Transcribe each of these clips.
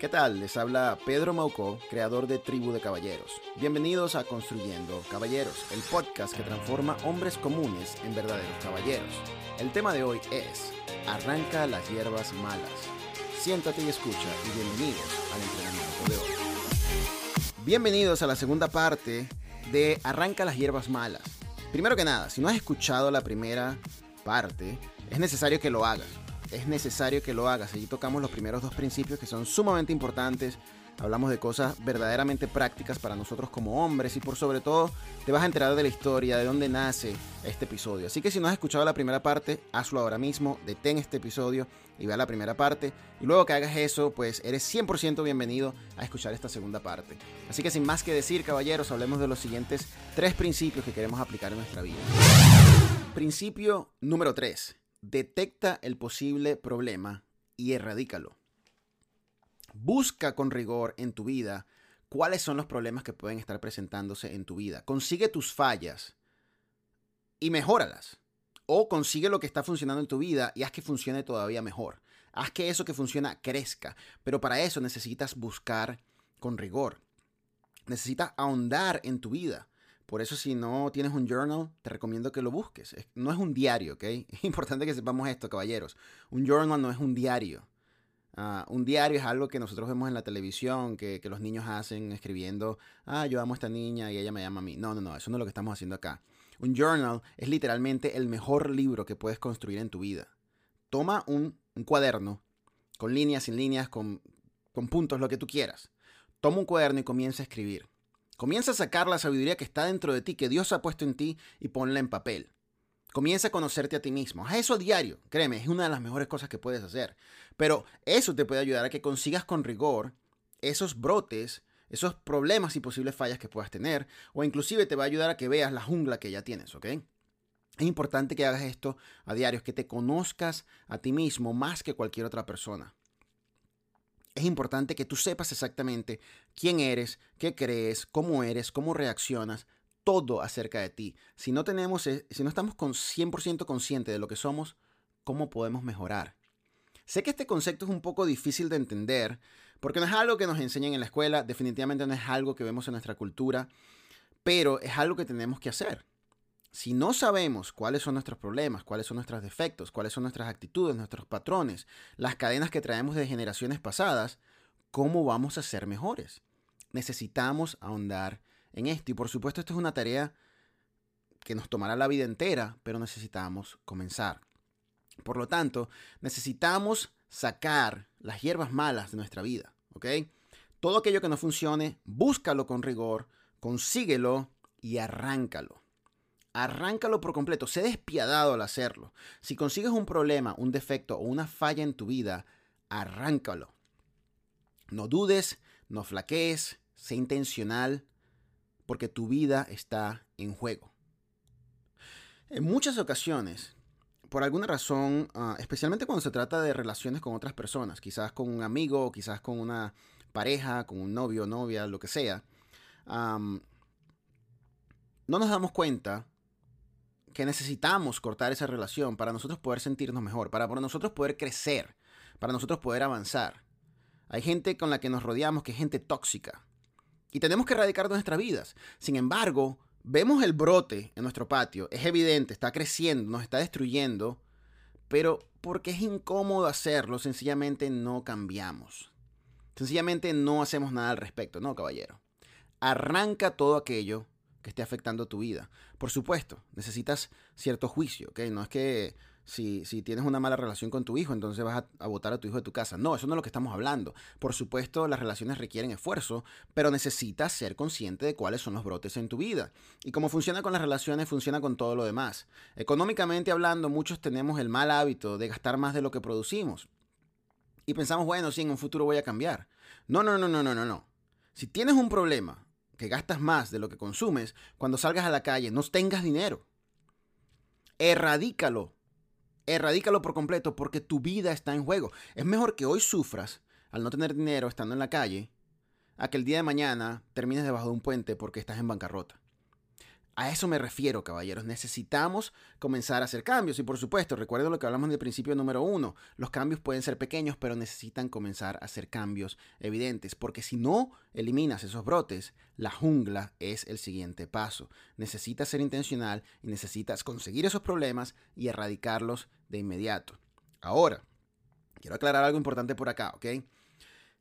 ¿Qué tal? Les habla Pedro Maucó, creador de Tribu de Caballeros. Bienvenidos a Construyendo Caballeros, el podcast que transforma hombres comunes en verdaderos caballeros. El tema de hoy es Arranca las hierbas malas. Siéntate y escucha y bienvenidos al entrenamiento de hoy. Bienvenidos a la segunda parte de Arranca las hierbas malas. Primero que nada, si no has escuchado la primera parte, es necesario que lo hagas es necesario que lo hagas. Allí tocamos los primeros dos principios que son sumamente importantes. Hablamos de cosas verdaderamente prácticas para nosotros como hombres y por sobre todo te vas a enterar de la historia, de dónde nace este episodio. Así que si no has escuchado la primera parte, hazlo ahora mismo, detén este episodio y ve a la primera parte. Y luego que hagas eso, pues eres 100% bienvenido a escuchar esta segunda parte. Así que sin más que decir, caballeros, hablemos de los siguientes tres principios que queremos aplicar en nuestra vida. Principio número 3 detecta el posible problema y erradícalo. Busca con rigor en tu vida cuáles son los problemas que pueden estar presentándose en tu vida. Consigue tus fallas y mejóralas. O consigue lo que está funcionando en tu vida y haz que funcione todavía mejor. Haz que eso que funciona crezca. Pero para eso necesitas buscar con rigor. Necesitas ahondar en tu vida. Por eso si no tienes un journal, te recomiendo que lo busques. No es un diario, ¿ok? Es importante que sepamos esto, caballeros. Un journal no es un diario. Ah, un diario es algo que nosotros vemos en la televisión, que, que, los niños hacen escribiendo, ah, yo amo a esta niña y ella me llama a mí. No, no, no, eso no es lo que estamos haciendo acá. Un journal es literalmente el mejor libro que puedes construir en tu vida. Toma un, un cuaderno, con líneas, sin líneas, con, con puntos, lo que tú quieras. Toma un cuaderno y comienza a escribir. Comienza a sacar la sabiduría que está dentro de ti, que Dios ha puesto en ti, y ponla en papel. Comienza a conocerte a ti mismo. Haz eso a diario. Créeme, es una de las mejores cosas que puedes hacer. Pero eso te puede ayudar a que consigas con rigor esos brotes, esos problemas y posibles fallas que puedas tener. O inclusive te va a ayudar a que veas la jungla que ya tienes, ¿ok? Es importante que hagas esto a diario, que te conozcas a ti mismo más que cualquier otra persona es importante que tú sepas exactamente quién eres, qué crees, cómo eres, cómo reaccionas, todo acerca de ti. Si no tenemos, e, si no estamos con 100% conscientes de lo que somos, ¿cómo podemos mejorar? Sé que este concepto es un poco difícil de entender, porque no es algo que nos enseñan en la escuela, definitivamente no es algo que vemos en nuestra cultura, pero es algo que tenemos que hacer si no sabemos cuáles son nuestros problemas, cuáles son nuestros defectos, cuáles son nuestras actitudes, nuestros patrones, las cadenas que traemos de generaciones pasadas, ¿cómo vamos a ser mejores? Necesitamos ahondar en esto. Y por supuesto, esto es una tarea que nos tomará la vida entera, pero necesitamos comenzar. Por lo tanto, necesitamos sacar las hierbas malas de nuestra vida, ¿ok? Todo aquello que no funcione, búscalo con rigor, consíguelo y arráncalo. Arráncalo por completo, sé despiadado al hacerlo. Si consigues un problema, un defecto o una falla en tu vida, arráncalo. No dudes, no flaquees, sé intencional, porque tu vida está en juego. En muchas ocasiones, por alguna razón, ah, especialmente cuando se trata de relaciones con otras personas, quizás con un amigo, quizás con una pareja, con un novio, novia, lo que sea, no nos damos cuenta que necesitamos cortar esa relación para nosotros poder sentirnos mejor, para nosotros poder crecer, para nosotros poder avanzar. Hay gente con la que nos rodeamos que es gente tóxica. Y tenemos que erradicar nuestras vidas. Sin embargo, vemos el brote en nuestro patio. Es evidente, está creciendo, nos está destruyendo. Pero porque es incómodo hacerlo, sencillamente no cambiamos. Sencillamente no hacemos nada al respecto, ¿no, caballero? Arranca todo aquello que esté afectando tu vida. Por supuesto, necesitas cierto juicio, ¿ok? No es que si, si tienes una mala relación con tu hijo, entonces vas a, votar a tu hijo de tu casa. No, eso no es lo que estamos hablando. Por supuesto, las relaciones requieren esfuerzo, pero necesitas ser consciente de cuáles son los brotes en tu vida. Y como funciona con las relaciones, funciona con todo lo demás. Económicamente hablando, muchos tenemos el mal hábito de gastar más de lo que producimos. Y pensamos, bueno, sí, en un futuro voy a cambiar. No, no, no, no, no, no, no. Si tienes un problema que gastas más de lo que consumes, cuando salgas a la calle no tengas dinero. Erradícalo. Erradícalo por completo porque tu vida está en juego. Es mejor que hoy sufras al no tener dinero estando en la calle a que el día de mañana termines debajo de un puente porque estás en bancarrota. A eso me refiero, caballeros. Necesitamos comenzar a hacer cambios. Y por supuesto, recuerden lo que hablamos del principio número uno. Los cambios pueden ser pequeños, pero necesitan comenzar a hacer cambios evidentes. Porque si no eliminas esos brotes, la jungla es el siguiente paso. Necesitas ser intencional y necesitas conseguir esos problemas y erradicarlos de inmediato. Ahora, quiero aclarar algo importante por acá, ¿ok?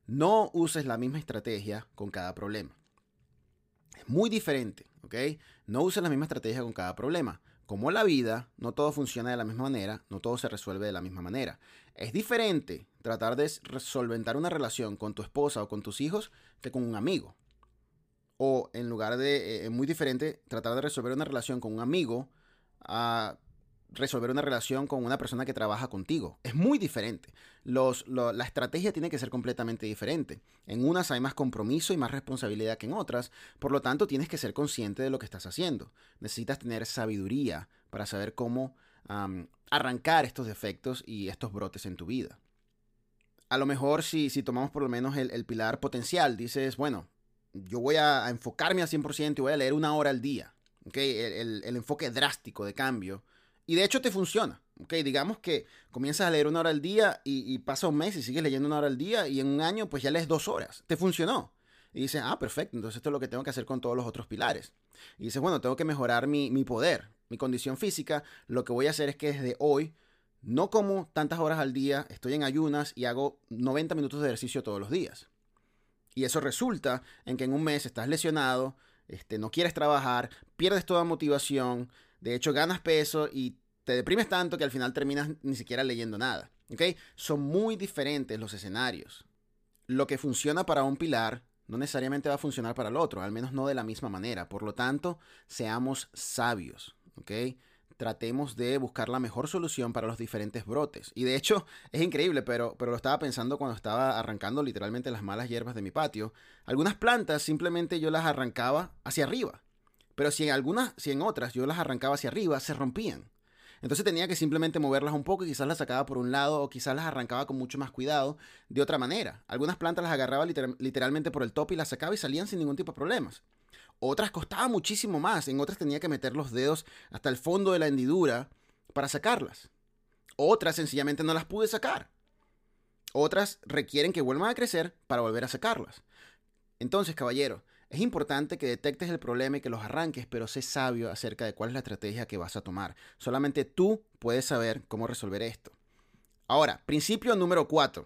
No uses la misma estrategia con cada problema. Muy diferente, ¿ok? No uses la misma estrategia con cada problema. Como la vida, no todo funciona de la misma manera, no todo se resuelve de la misma manera. Es diferente tratar de solventar una relación con tu esposa o con tus hijos que con un amigo. O en lugar de, eh, es muy diferente tratar de resolver una relación con un amigo a resolver una relación con una persona que trabaja contigo. Es muy diferente. la estrategia tiene que ser completamente diferente. En unas hay más compromiso y más responsabilidad que en otras, por lo tanto tienes que ser consciente de lo que estás haciendo. Necesitas tener sabiduría para saber cómo arrancar estos defectos y estos brotes en tu vida. A lo mejor si, si tomamos por lo menos el, pilar potencial, dices, bueno, yo voy a, enfocarme al 100% y voy a leer una hora al día. el enfoque drástico de cambio y de hecho te funciona. ¿ok? Digamos que comienzas a leer una hora al día y, pasa un mes y sigues leyendo una hora al día y en un año pues ya lees dos horas. Te funcionó. Y dices, ah, perfecto, entonces esto es lo que tengo que hacer con todos los otros pilares. Y dices, bueno, tengo que mejorar mi, mi poder, mi condición física. Lo que voy a hacer es que desde hoy no como tantas horas al día, estoy en ayunas y hago 90 minutos de ejercicio todos los días. Y eso resulta en que en un mes estás lesionado, este, no quieres trabajar, pierdes toda motivación, de hecho, ganas peso y te deprimes tanto que al final terminas ni siquiera leyendo nada. Son muy diferentes los escenarios. Lo que funciona para un pilar no necesariamente va a funcionar para el otro, al menos no de la misma manera. Por lo tanto, seamos sabios. Tratemos de buscar la mejor solución para los diferentes brotes. Y de hecho, es increíble, pero, pero lo estaba pensando cuando estaba arrancando literalmente las malas hierbas de mi patio. Algunas plantas simplemente yo las arrancaba hacia arriba. Pero si en algunas, si en otras yo las arrancaba hacia arriba, se rompían. Entonces tenía que simplemente moverlas un poco y quizás las sacaba por un lado o quizás las arrancaba con mucho más cuidado de otra manera. Algunas plantas las agarraba literalmente por el top y las sacaba y salían sin ningún tipo de problemas. Otras costaba muchísimo más, en otras tenía que meter los dedos hasta el fondo de la hendidura para sacarlas. Otras sencillamente no las pude sacar. Otras requieren que vuelvan a crecer para volver a sacarlas. Entonces, caballero, es importante que detectes el problema y que los arranques, pero sé sabio acerca de cuál es la estrategia que vas a tomar. Solamente tú puedes saber cómo resolver esto. Ahora, principio número 4.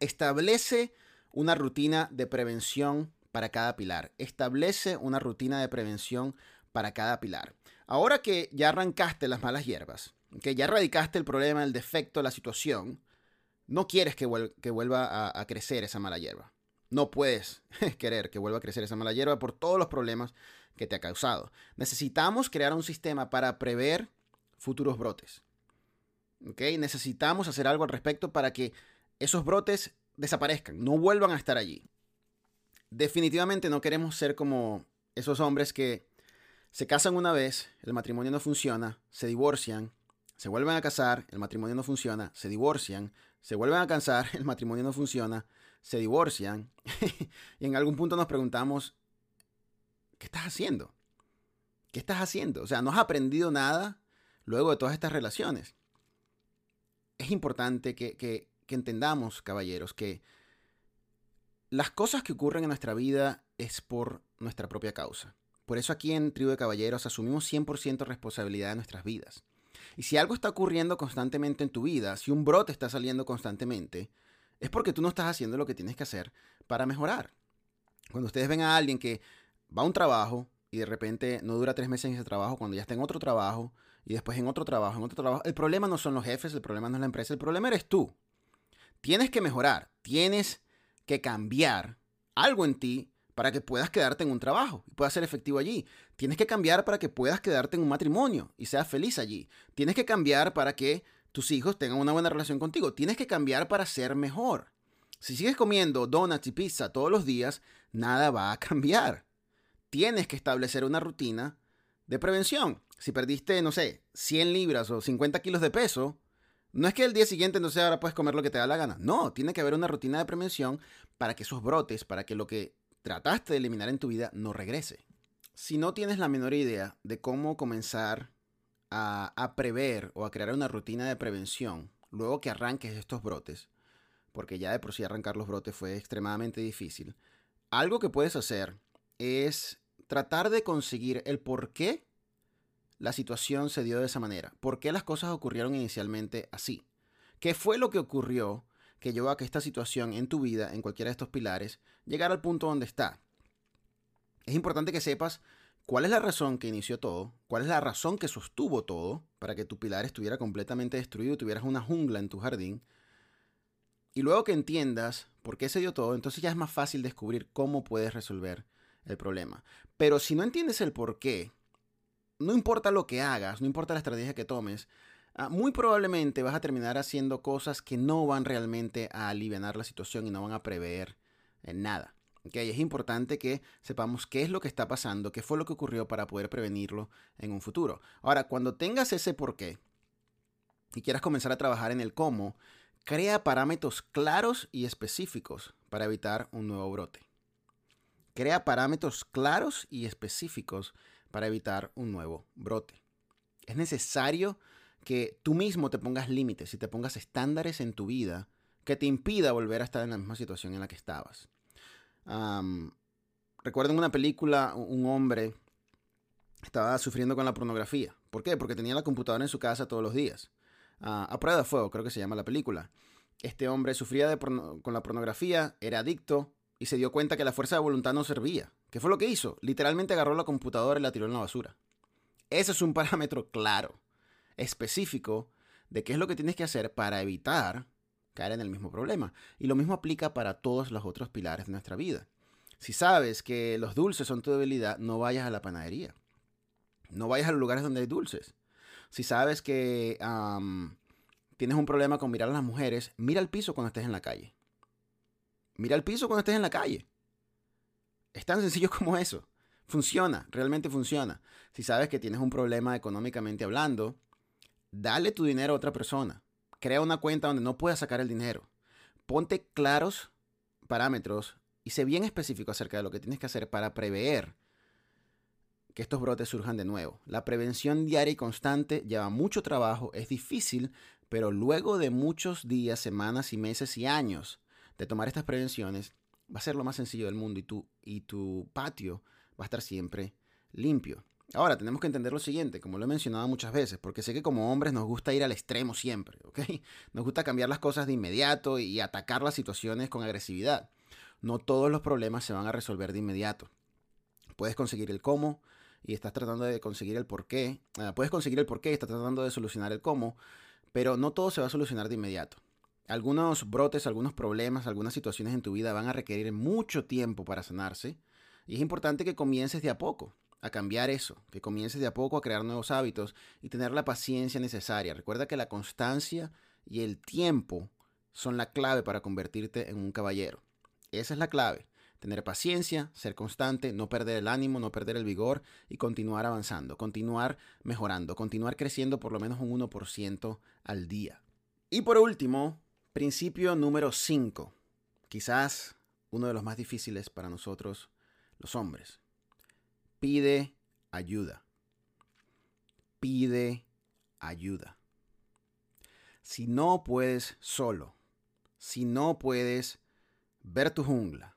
Establece una rutina de prevención para cada pilar. Establece una rutina de prevención para cada pilar. Ahora que ya arrancaste las malas hierbas, que ya erradicaste el problema, el defecto, la situación, no quieres que, vuelva a crecer esa mala hierba. No puedes querer que vuelva a crecer esa mala hierba por todos los problemas que te ha causado. Necesitamos crear un sistema para prever futuros brotes. Necesitamos hacer algo al respecto para que esos brotes desaparezcan, no vuelvan a estar allí. Definitivamente no queremos ser como esos hombres que se casan una vez, el matrimonio no funciona, se divorcian, se vuelven a casar, el matrimonio no funciona, se divorcian, se vuelven a casar, el matrimonio no funciona, se divorcian y en algún punto nos preguntamos, ¿qué estás haciendo? ¿Qué estás haciendo? O sea, no has aprendido nada luego de todas estas relaciones. Es importante que, que entendamos, caballeros, que las cosas que ocurren en nuestra vida es por nuestra propia causa. Por eso aquí en Tribu de Caballeros asumimos 100% responsabilidad de nuestras vidas. Y si algo está ocurriendo constantemente en tu vida, si un brote está saliendo constantemente, es porque tú no estás haciendo lo que tienes que hacer para mejorar. Cuando ustedes ven a alguien que va a un trabajo y de repente no dura tres meses en ese trabajo, cuando ya está en otro trabajo y después en otro trabajo, en otro trabajo, el problema no son los jefes, el problema no es la empresa, el problema eres tú. Tienes que mejorar, tienes que cambiar algo en ti para que puedas quedarte en un trabajo y puedas ser efectivo allí. Tienes que cambiar para que puedas quedarte en un matrimonio y seas feliz allí. Tienes que cambiar para que tus hijos tengan una buena relación contigo. Tienes que cambiar para ser mejor. Si sigues comiendo donuts y pizza todos los días, nada va a cambiar. Tienes que establecer una rutina de prevención. Si perdiste, no sé, 100 libras o 50 kilos de peso, no es que el día siguiente, no sé, ahora puedes comer lo que te da la gana. No, tiene que haber una rutina de prevención para que esos brotes, para que lo que trataste de eliminar en tu vida no regrese. Si no tienes la menor idea de cómo comenzar a, prever o a crear una rutina de prevención luego que arranques estos brotes, porque ya de por sí arrancar los brotes fue extremadamente difícil, algo que puedes hacer es tratar de conseguir el por qué la situación se dio de esa manera, por qué las cosas ocurrieron inicialmente así, qué fue lo que ocurrió que llevó a que esta situación en tu vida, en cualquiera de estos pilares, llegara al punto donde está. Es importante que sepas cuál es la razón que inició todo, cuál es la razón que sostuvo todo para que tu pilar estuviera completamente destruido y tuvieras una jungla en tu jardín. Y luego que entiendas por qué se dio todo, entonces ya es más fácil descubrir cómo puedes resolver el problema. Pero si no entiendes el por qué, no importa lo que hagas, no importa la estrategia que tomes, ah, muy probablemente vas a terminar haciendo cosas que no van realmente a aliviar la situación y no van a prever en nada. Okay, es importante que sepamos qué es lo que está pasando, qué fue lo que ocurrió para poder prevenirlo en un futuro. Ahora, cuando tengas ese por qué y quieras comenzar a trabajar en el cómo, crea parámetros claros y específicos para evitar un nuevo brote. Crea parámetros claros y específicos para evitar un nuevo brote. Es necesario que tú mismo te pongas límites y te pongas estándares en tu vida que te impida volver a estar en la misma situación en la que estabas. Recuerdo en una película, un hombre estaba sufriendo con la pornografía. ¿Por qué? Porque tenía la computadora en su casa todos los días. A prueba de fuego, creo que se llama la película. Este hombre sufría con la pornografía, era adicto y se dio cuenta que la fuerza de voluntad no servía. ¿Qué fue lo que hizo? Literalmente agarró la computadora y la tiró en la basura. Ese es un parámetro claro, específico, de qué es lo que tienes que hacer para evitar caer en el mismo problema. Y lo mismo aplica para todos los otros pilares de nuestra vida. Si sabes que los dulces son tu debilidad, no vayas a la panadería. No vayas a los lugares donde hay dulces. Si sabes que tienes un problema con mirar a las mujeres, mira al piso cuando estés en la calle. Mira el piso cuando estés en la calle. Es tan sencillo como eso. Funciona, realmente funciona. Si sabes que tienes un problema económicamente hablando, dale tu dinero a otra persona. Crea una cuenta donde no puedas sacar el dinero. Ponte claros parámetros y sé bien específico acerca de lo que tienes que hacer para prever que estos brotes surjan de nuevo. La prevención diaria y constante lleva mucho trabajo, es difícil, pero luego de muchos días, semanas y meses y años de tomar estas prevenciones, va a ser lo más sencillo del mundo y tu, y tu patio va a estar siempre limpio. Ahora, tenemos que entender lo siguiente, como lo he mencionado muchas veces, porque sé que como hombres nos gusta ir al extremo siempre, ¿ok? Nos gusta cambiar las cosas de inmediato y atacar las situaciones con agresividad. No todos los problemas se van a resolver de inmediato. Puedes conseguir el cómo y estás tratando de conseguir el por qué. Ah, puedes conseguir el por qué y estás tratando de solucionar el cómo, pero no todo se va a solucionar de inmediato. Algunos brotes, algunos problemas, algunas situaciones en tu vida van a requerir mucho tiempo para sanarse y es importante que comiences de a poco a cambiar eso, que comiences de a poco a crear nuevos hábitos y tener la paciencia necesaria. Recuerda que la constancia y el tiempo son la clave para convertirte en un caballero. Esa es la clave. Tener paciencia, ser constante, no perder el ánimo, no perder el vigor y continuar avanzando, continuar mejorando, continuar creciendo por lo menos un 1% al día. Y por último, Principio número 5. Quizás uno de los más difíciles para nosotros, los hombres. Pide ayuda. Pide ayuda. Si no puedes solo, si no puedes ver tu jungla,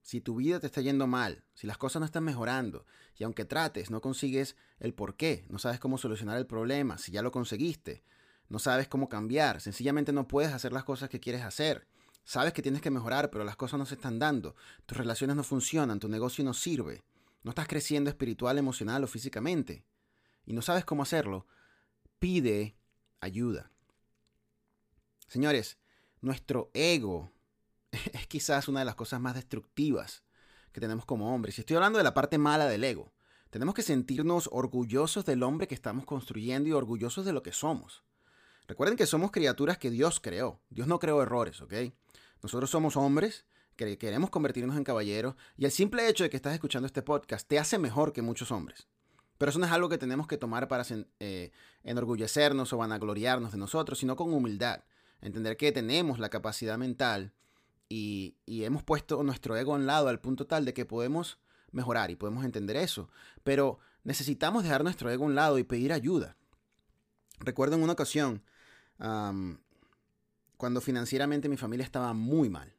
si tu vida te está yendo mal, si las cosas no están mejorando, y aunque trates, no consigues el por qué, no sabes cómo solucionar el problema, si ya lo conseguiste, no sabes cómo cambiar, sencillamente no puedes hacer las cosas que quieres hacer. Sabes que tienes que mejorar, pero las cosas no se están dando. Tus relaciones no funcionan, tu negocio no sirve. No estás creciendo espiritual, emocional o físicamente. Y no sabes cómo hacerlo. Pide ayuda. Señores, nuestro ego es quizás una de las cosas más destructivas que tenemos como hombres. Y estoy hablando de la parte mala del ego. Tenemos que sentirnos orgullosos del hombre que estamos construyendo y orgullosos de lo que somos. Recuerden que somos criaturas que Dios creó. Dios no creó errores, ¿ok? Nosotros somos hombres que queremos convertirnos en caballeros y el simple hecho de que estás escuchando este podcast te hace mejor que muchos hombres. Pero eso no es algo que tenemos que tomar para eh, enorgullecernos o vanagloriarnos de nosotros, sino con humildad. Entender que tenemos la capacidad mental y, y hemos puesto nuestro ego a un lado al punto tal de que podemos mejorar y podemos entender eso, pero necesitamos dejar nuestro ego a un lado y pedir ayuda. Recuerdo en una ocasión, cuando financieramente mi familia estaba muy mal,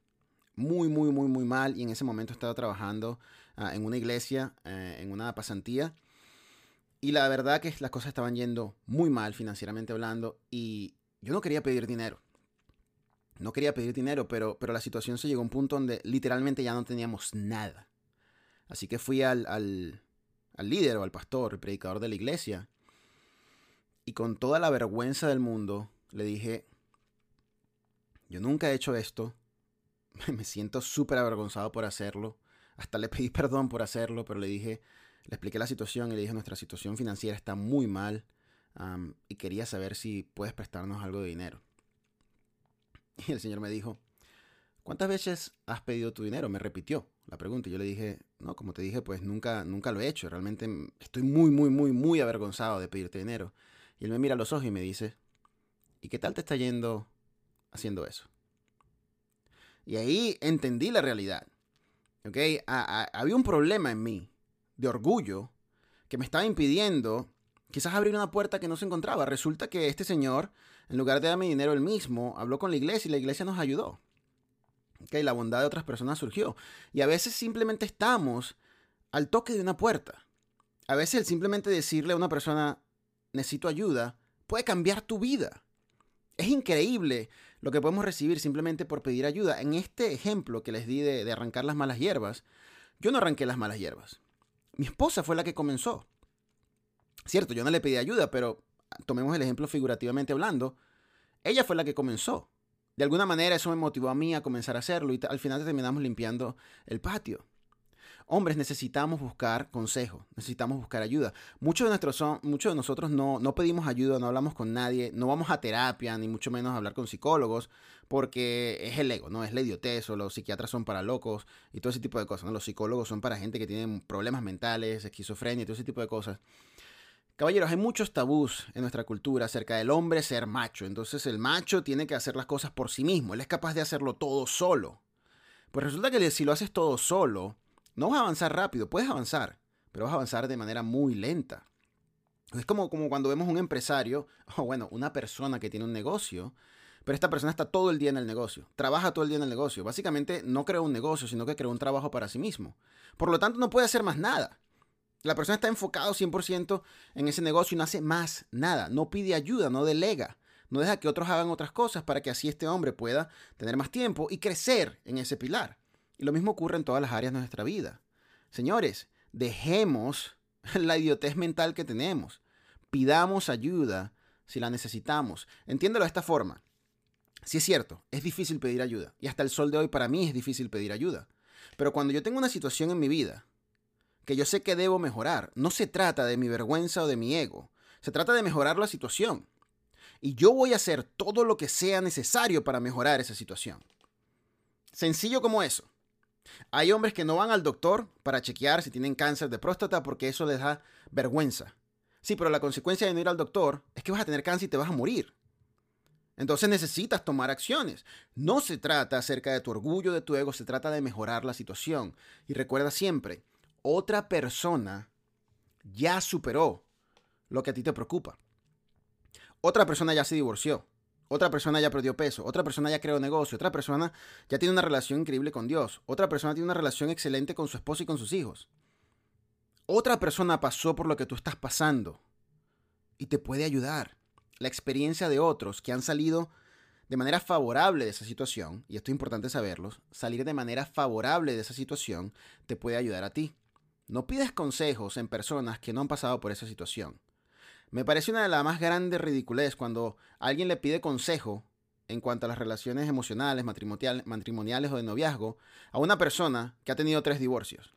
muy, muy, muy, muy mal, y en ese momento estaba trabajando ah, en una iglesia, eh, en una pasantía, y la verdad que las cosas estaban yendo muy mal financieramente hablando, y yo no quería pedir dinero. No quería pedir dinero, pero, pero la situación se llegó a un punto donde literalmente ya no teníamos nada. Así que fui al, al, al líder o al pastor, el predicador de la iglesia, y con toda la vergüenza del mundo le dije, yo nunca he hecho esto, me siento súper avergonzado por hacerlo, hasta le pedí perdón por hacerlo, pero le dije, le expliqué la situación y le dije, nuestra situación financiera está muy mal y quería saber si puedes prestarnos algo de dinero. Y el señor me dijo, ¿cuántas veces has pedido tu dinero? Me repitió la pregunta. Y yo le dije, no, como te dije, pues nunca, nunca lo he hecho. Realmente estoy muy, muy, muy, muy avergonzado de pedirte dinero. Y él me mira a los ojos y me dice, ¿y qué tal te está yendo haciendo eso? Y ahí entendí la realidad. ¿Ok? había un problema en mí de orgullo que me estaba impidiendo quizás abrir una puerta que no se encontraba. Resulta que este señor, en lugar de darme dinero él mismo, habló con la iglesia y la iglesia nos ayudó. ¿Ok? La bondad de otras personas surgió. Y a veces simplemente estamos al toque de una puerta. A veces simplemente decirle a una persona, necesito ayuda, puede cambiar tu vida. Es increíble lo que podemos recibir simplemente por pedir ayuda. En este ejemplo que les di de, arrancar las malas hierbas, yo no arranqué las malas hierbas. Mi esposa fue la que comenzó. Cierto, yo no le pedí ayuda, pero tomemos el ejemplo figurativamente hablando. Ella fue la que comenzó. De alguna manera eso me motivó a mí a comenzar a hacerlo y al final terminamos limpiando el patio. Hombres necesitamos buscar consejo, necesitamos buscar ayuda. Muchos de, nuestros son, muchos de nosotros no, no pedimos ayuda, no hablamos con nadie, no vamos a terapia, ni mucho menos a hablar con psicólogos, porque es el ego, ¿no? Es la idiotez, o los psiquiatras son para locos y todo ese tipo de cosas. Los psicólogos son para gente que tiene problemas mentales, esquizofrenia y todo ese tipo de cosas. Caballeros, hay muchos tabús en nuestra cultura acerca del hombre ser macho. Entonces el macho tiene que hacer las cosas por sí mismo. Él es capaz de hacerlo todo solo. Pues resulta que si lo haces todo solo, no vas a avanzar rápido, puedes avanzar, pero vas a avanzar de manera muy lenta. Es como, como cuando vemos un empresario, o bueno, una persona que tiene un negocio, pero esta persona está todo el día en el negocio, trabaja todo el día en el negocio. Básicamente no creó un negocio, sino que creó un trabajo para sí mismo. Por lo tanto, no puede hacer más nada. La persona está enfocado 100% en ese negocio y no hace más nada. No pide ayuda, no delega. No deja que otros hagan otras cosas para que así este hombre pueda tener más tiempo y crecer en ese pilar. Y lo mismo ocurre en todas las áreas de nuestra vida. Señores, dejemos la idiotez mental que tenemos. Pidamos ayuda si la necesitamos. Entiéndelo de esta forma. Si es cierto, es difícil pedir ayuda. Y hasta el sol de hoy para mí es difícil pedir ayuda. Pero cuando yo tengo una situación en mi vida que yo sé que debo mejorar, no se trata de mi vergüenza o de mi ego. Se trata de mejorar la situación. Y yo voy a hacer todo lo que sea necesario para mejorar esa situación. Sencillo como eso. Hay hombres que no van al doctor para chequear si tienen cáncer de próstata porque eso les da vergüenza. Sí, pero la consecuencia de no ir al doctor es que vas a tener cáncer y te vas a morir. Entonces necesitas tomar acciones. No se trata acerca de tu orgullo, de tu ego, se trata de mejorar la situación. Y recuerda siempre, otra persona ya superó lo que a ti te preocupa. Otra persona ya se divorció. Otra persona ya perdió peso, otra persona ya creó negocio, otra persona ya tiene una relación increíble con Dios, otra persona tiene una relación excelente con su esposo y con sus hijos. Otra persona pasó por lo que tú estás pasando y te puede ayudar. La experiencia de otros que han salido de manera favorable de esa situación, y esto es importante saberlo, salir de manera favorable de esa situación te puede ayudar a ti. No pides consejos en personas que no han pasado por esa situación. Me parece una de las más grandes ridiculez cuando alguien le pide consejo en cuanto a las relaciones emocionales, matrimoniales o de noviazgo a una persona que ha tenido tres divorcios.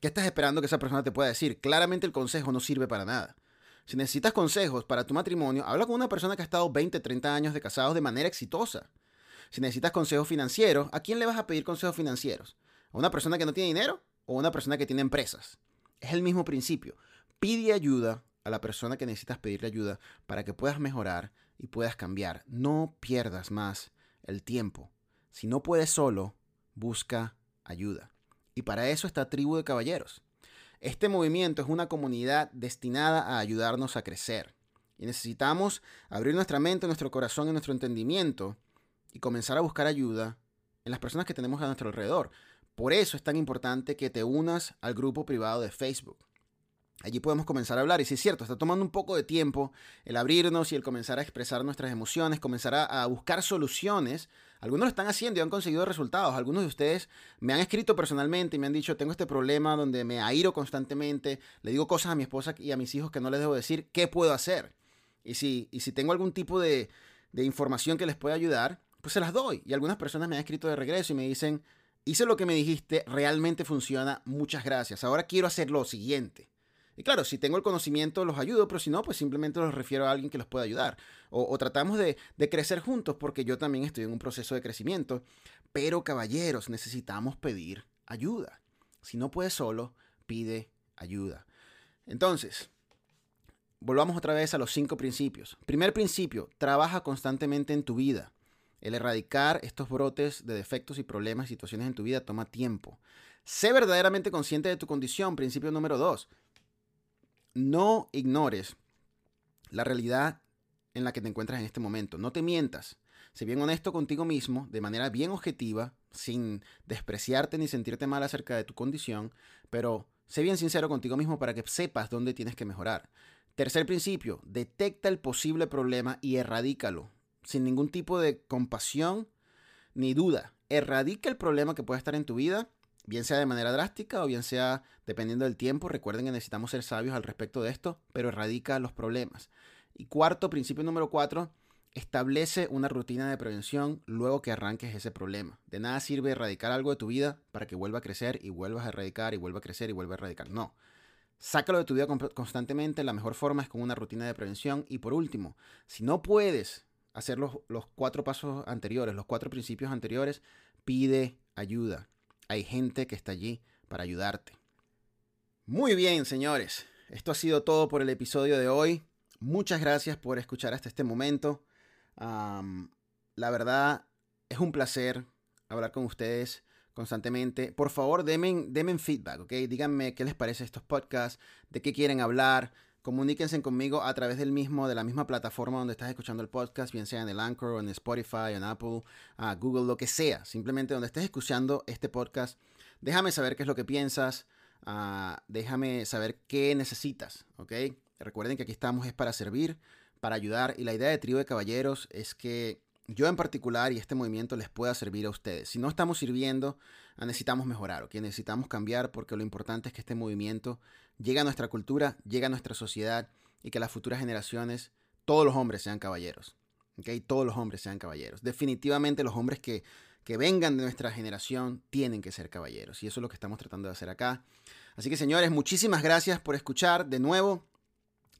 ¿Qué estás esperando que esa persona te pueda decir? Claramente el consejo no sirve para nada. Si necesitas consejos para tu matrimonio, habla con una persona que ha estado 20, 30 años de casados de manera exitosa. Si necesitas consejos financieros, ¿a quién le vas a pedir consejos financieros? ¿A una persona que no tiene dinero o a una persona que tiene empresas? Es el mismo principio. Pide ayuda a la persona que necesitas pedirle ayuda para que puedas mejorar y puedas cambiar. No pierdas más el tiempo. Si no puedes solo, busca ayuda. Y para eso está Tribu de Caballeros. Este movimiento es una comunidad destinada a ayudarnos a crecer. Y necesitamos abrir nuestra mente, nuestro corazón y nuestro entendimiento y comenzar a buscar ayuda en las personas que tenemos a nuestro alrededor. Por eso es tan importante que te unas al grupo privado de Facebook. Allí podemos comenzar a hablar. Y si es cierto, está tomando un poco de tiempo el abrirnos y el comenzar a expresar nuestras emociones, comenzar a, buscar soluciones. Algunos lo están haciendo y han conseguido resultados. Algunos de ustedes me han escrito personalmente y me han dicho, tengo este problema donde me airo constantemente, le digo cosas a mi esposa y a mis hijos que no les debo decir, ¿qué puedo hacer? Y si, y si tengo algún tipo de, de información que les pueda ayudar, pues se las doy. Y algunas personas me han escrito de regreso y me dicen, hice lo que me dijiste, realmente funciona, muchas gracias. Ahora quiero hacer lo siguiente. Y claro, si tengo el conocimiento los ayudo, pero si no, pues simplemente los refiero a alguien que los pueda ayudar. O, tratamos de, de, crecer juntos porque yo también estoy en un proceso de crecimiento. Pero caballeros, necesitamos pedir ayuda. Si no puedes solo, pide ayuda. Entonces, volvamos otra vez a los cinco principios. Primer principio, trabaja constantemente en tu vida. El erradicar estos brotes de defectos y problemas y situaciones en tu vida toma tiempo. Sé verdaderamente consciente de tu condición. Principio número dos no ignores la realidad en la que te encuentras en este momento. No te mientas. Sé bien honesto contigo mismo, de manera bien objetiva, sin despreciarte ni sentirte mal acerca de tu condición, pero sé bien sincero contigo mismo para que sepas dónde tienes que mejorar. Tercer principio, detecta el posible problema y erradícalo, sin ningún tipo de compasión ni duda. Erradica el problema que pueda estar en tu vida bien sea de manera drástica o bien sea dependiendo del tiempo. Recuerden que necesitamos ser sabios al respecto de esto, pero erradica los problemas. Y cuarto, principio número cuatro, establece una rutina de prevención luego que arranques ese problema. De nada sirve erradicar algo de tu vida para que vuelva a crecer y vuelvas a erradicar y vuelva a crecer y vuelva a erradicar. No. Sácalo de tu vida constantemente. La mejor forma es con una rutina de prevención. Y por último, si no puedes hacer los, los cuatro pasos anteriores, los cuatro principios anteriores, pide ayuda hay gente que está allí para ayudarte. Muy bien, señores. Esto ha sido todo por el episodio de hoy. Muchas gracias por escuchar hasta este momento. la verdad, es un placer hablar con ustedes constantemente. Por favor, denme, denme feedback, ¿ok? Díganme qué les parece estos podcasts, de qué quieren hablar. Comuníquense conmigo a través del mismo, de la misma plataforma donde estás escuchando el podcast, bien sea en el Anchor en Spotify, en Apple, a Google, lo que sea. Simplemente donde estés escuchando este podcast, déjame saber qué es lo que piensas, ah, déjame saber qué necesitas, ¿ok? Recuerden que aquí estamos es para servir, para ayudar y la idea de Trío de Caballeros es que yo en particular y este movimiento les pueda servir a ustedes. Si no estamos sirviendo, necesitamos mejorar, ¿ok? Necesitamos cambiar porque lo importante es que este movimiento llegue a nuestra cultura, llegue a nuestra sociedad y que las futuras generaciones, todos los hombres sean caballeros. ¿okay? Todos los hombres sean caballeros. Definitivamente los hombres que, que vengan de nuestra generación tienen que ser caballeros. Y eso es lo que estamos tratando de hacer acá. Así que señores, muchísimas gracias por escuchar de nuevo.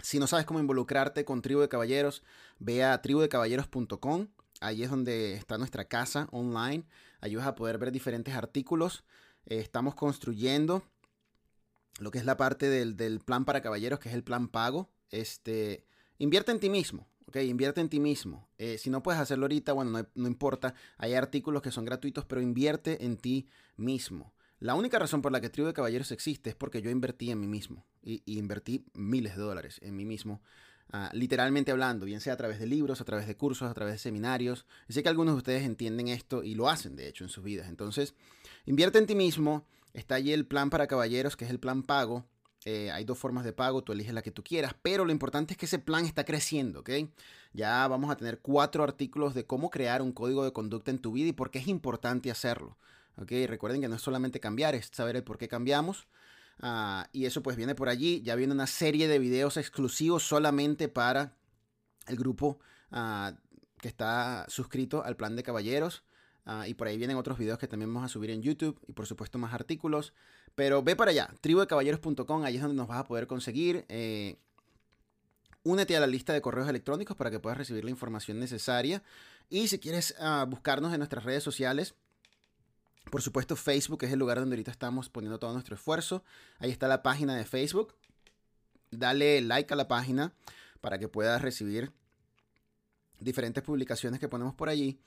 Si no sabes cómo involucrarte con Tribu de Caballeros, ve a tribudecaballeros.com. Ahí es donde está nuestra casa online. Ahí vas a poder ver diferentes artículos. Eh, estamos construyendo lo que es la parte del, plan para caballeros, que es el plan pago, este, invierte en ti mismo, ¿ok? Invierte en ti mismo. Eh, si no puedes hacerlo ahorita, bueno, no, importa, hay artículos que son gratuitos, pero invierte en ti mismo. La única razón por la que Tribu de Caballeros existe es porque yo invertí en mí mismo y, invertí miles de dólares en mí mismo, ah, literalmente hablando, bien sea a través de libros, a través de cursos, a través de seminarios. sé que algunos de ustedes entienden esto y lo hacen, de hecho, en sus vidas. Entonces, invierte en ti mismo, Está allí el plan para caballeros, que es el plan pago. Eh, hay dos formas de pago, tú eliges la que tú quieras, pero lo importante es que ese plan está creciendo, ¿ok? Ya vamos a tener cuatro artículos de cómo crear un código de conducta en tu vida y por qué es importante hacerlo, ¿ok? Recuerden que no es solamente cambiar, es saber el por qué cambiamos. Ah, y eso pues viene por allí, ya viene una serie de videos exclusivos solamente para el grupo ah, que está suscrito al plan de caballeros. Ah, y por ahí vienen otros videos que también vamos a subir en YouTube y por supuesto más artículos. Pero ve para allá, tribudecaballeros.com, ahí es donde nos vas a poder conseguir. Eh, únete a la lista de correos electrónicos para que puedas recibir la información necesaria. Y si quieres buscarnos en nuestras redes sociales, por supuesto Facebook es el lugar donde ahorita estamos poniendo todo nuestro esfuerzo. Ahí está la página de Facebook. Dale like a la página para que puedas recibir diferentes publicaciones que ponemos por allí.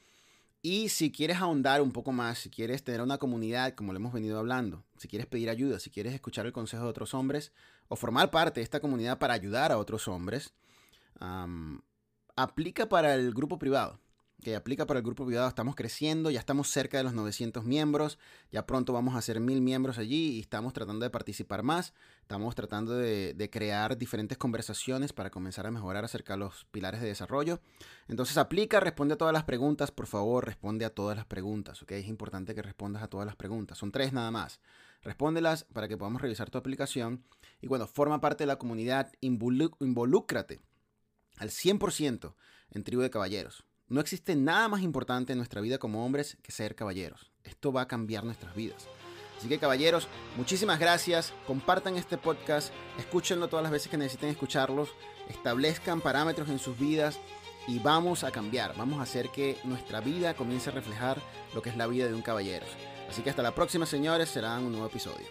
Y si quieres ahondar un poco más, si quieres tener una comunidad, como lo hemos venido hablando, si quieres pedir ayuda, si quieres escuchar el consejo de otros hombres o formar parte de esta comunidad para ayudar a otros hombres, aplica para el grupo privado que aplica para el grupo privado. Estamos creciendo, ya estamos cerca de los 900 miembros, ya pronto vamos a ser mil miembros allí y estamos tratando de participar más, estamos tratando de, crear diferentes conversaciones para comenzar a mejorar acerca de los pilares de desarrollo. Entonces aplica, responde a todas las preguntas, por favor, responde a todas las preguntas, ¿ok? Es importante que respondas a todas las preguntas, son tres nada más. Respóndelas para que podamos revisar tu aplicación y bueno, forma parte de la comunidad, involúcrate al 100% en Tribu de Caballeros. No existe nada más importante en nuestra vida como hombres que ser caballeros. Esto va a cambiar nuestras vidas. Así que caballeros, muchísimas gracias. Compartan este podcast, escúchenlo todas las veces que necesiten escucharlos, establezcan parámetros en sus vidas y vamos a cambiar. Vamos a hacer que nuestra vida comience a reflejar lo que es la vida de un caballero. Así que hasta la próxima, señores. Será un nuevo episodio.